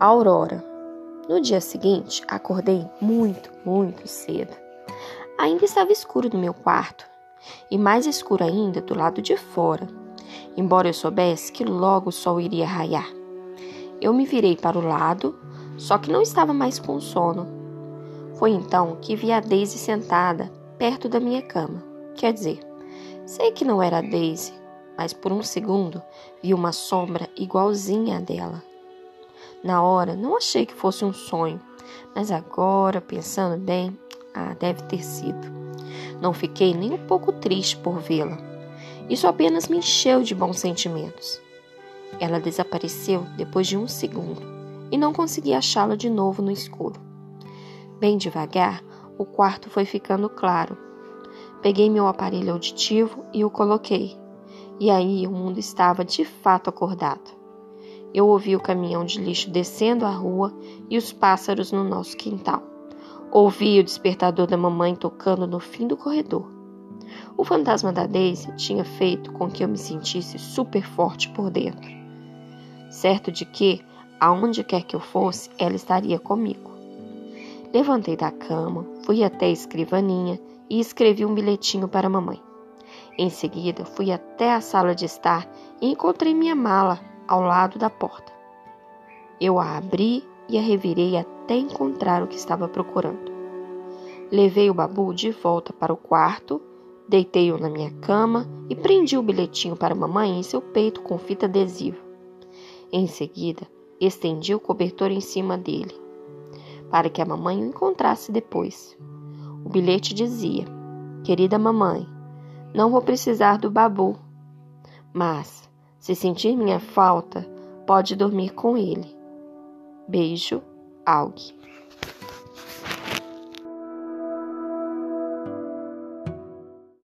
Aurora. No dia seguinte, acordei muito, muito cedo. Ainda estava escuro no meu quarto, e mais escuro ainda do lado de fora, embora eu soubesse que logo o sol iria raiar. Eu me virei para o lado, só que não estava mais com sono. Foi então que vi a Daisy sentada perto da minha cama. Quer dizer, sei que não era a Daisy, mas por um segundo vi uma sombra igualzinha à dela. Na hora, não achei que fosse um sonho, mas agora, pensando bem, ah, deve ter sido. Não fiquei nem um pouco triste por vê-la. Isso apenas me encheu de bons sentimentos. Ela desapareceu depois de um segundo e não consegui achá-la de novo no escuro. Bem devagar, o quarto foi ficando claro. Peguei meu aparelho auditivo e o coloquei e aí o mundo estava de fato acordado. Eu ouvi o caminhão de lixo descendo a rua e os pássaros no nosso quintal. Ouvi o despertador da mamãe tocando no fim do corredor. O fantasma da Daisy tinha feito com que eu me sentisse super forte por dentro. Certo de que, aonde quer que eu fosse, ela estaria comigo. Levantei da cama, fui até a escrivaninha e escrevi um bilhetinho para a mamãe. Em seguida, fui até a sala de estar e encontrei minha mala ao lado da porta. Eu a abri e a revirei até encontrar o que estava procurando. Levei o babu de volta para o quarto, deitei-o na minha cama e prendi o bilhetinho para a mamãe em seu peito com fita adesiva. Em seguida, estendi o cobertor em cima dele, para que a mamãe o encontrasse depois. O bilhete dizia: Querida mamãe, não vou precisar do babu. Mas, se sentir minha falta, pode dormir com ele. Beijo, Aug.